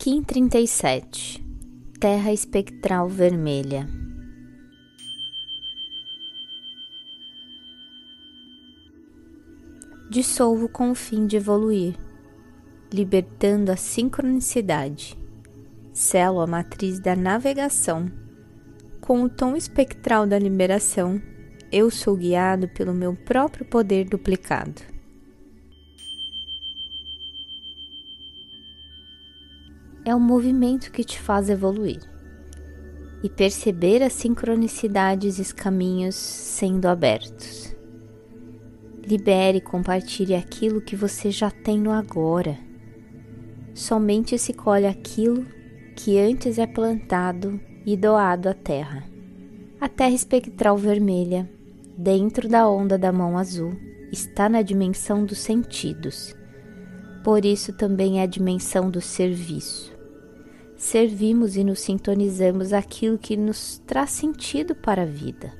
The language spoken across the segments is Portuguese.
Kim 37 Terra espectral vermelha Dissolvo com o fim de evoluir, libertando a sincronicidade. Selo a matriz da navegação. Com o tom espectral da liberação, eu sou guiado pelo meu próprio poder duplicado. É o movimento que te faz evoluir e perceber as sincronicidades e os caminhos sendo abertos. Libere e compartilhe aquilo que você já tem no agora. Somente se colhe aquilo que antes é plantado e doado à terra. A terra espectral vermelha, dentro da onda da mão azul, está na dimensão dos sentidos. Por isso também é a dimensão do serviço servimos e nos sintonizamos aquilo que nos traz sentido para a vida.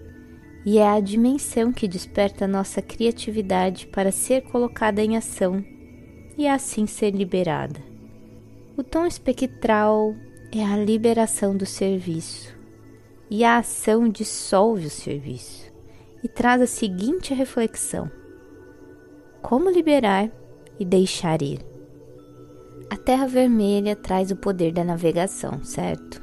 E é a dimensão que desperta nossa criatividade para ser colocada em ação e assim ser liberada. O tom espectral é a liberação do serviço, e a ação dissolve o serviço e traz a seguinte reflexão: como liberar e deixar ir? A Terra Vermelha traz o poder da navegação, certo?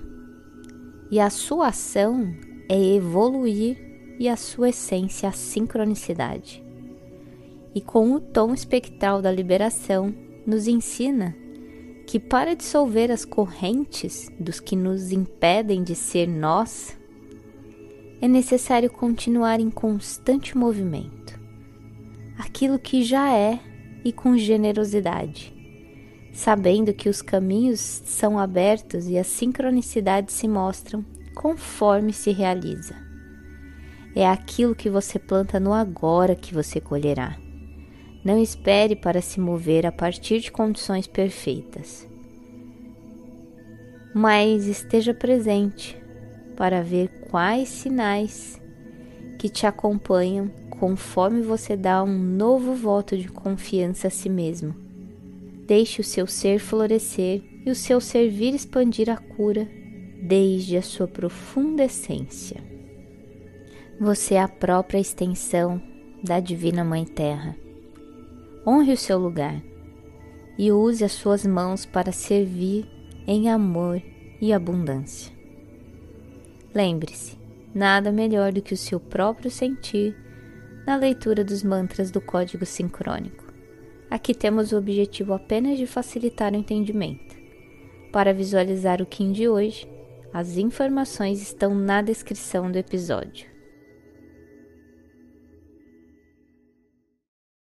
E a sua ação é evoluir e a sua essência a sincronicidade. E com o tom espectral da liberação, nos ensina que para dissolver as correntes dos que nos impedem de ser nós, é necessário continuar em constante movimento. Aquilo que já é e com generosidade sabendo que os caminhos são abertos e as sincronicidades se mostram conforme se realiza. É aquilo que você planta no agora que você colherá. Não espere para se mover a partir de condições perfeitas, mas esteja presente para ver quais sinais que te acompanham conforme você dá um novo voto de confiança a si mesmo Deixe o seu ser florescer e o seu servir expandir a cura desde a sua profunda essência. Você é a própria extensão da Divina Mãe Terra. Honre o seu lugar e use as suas mãos para servir em amor e abundância. Lembre-se, nada melhor do que o seu próprio sentir na leitura dos mantras do código sincrônico. Aqui temos o objetivo apenas de facilitar o entendimento. Para visualizar o Kim de hoje, as informações estão na descrição do episódio.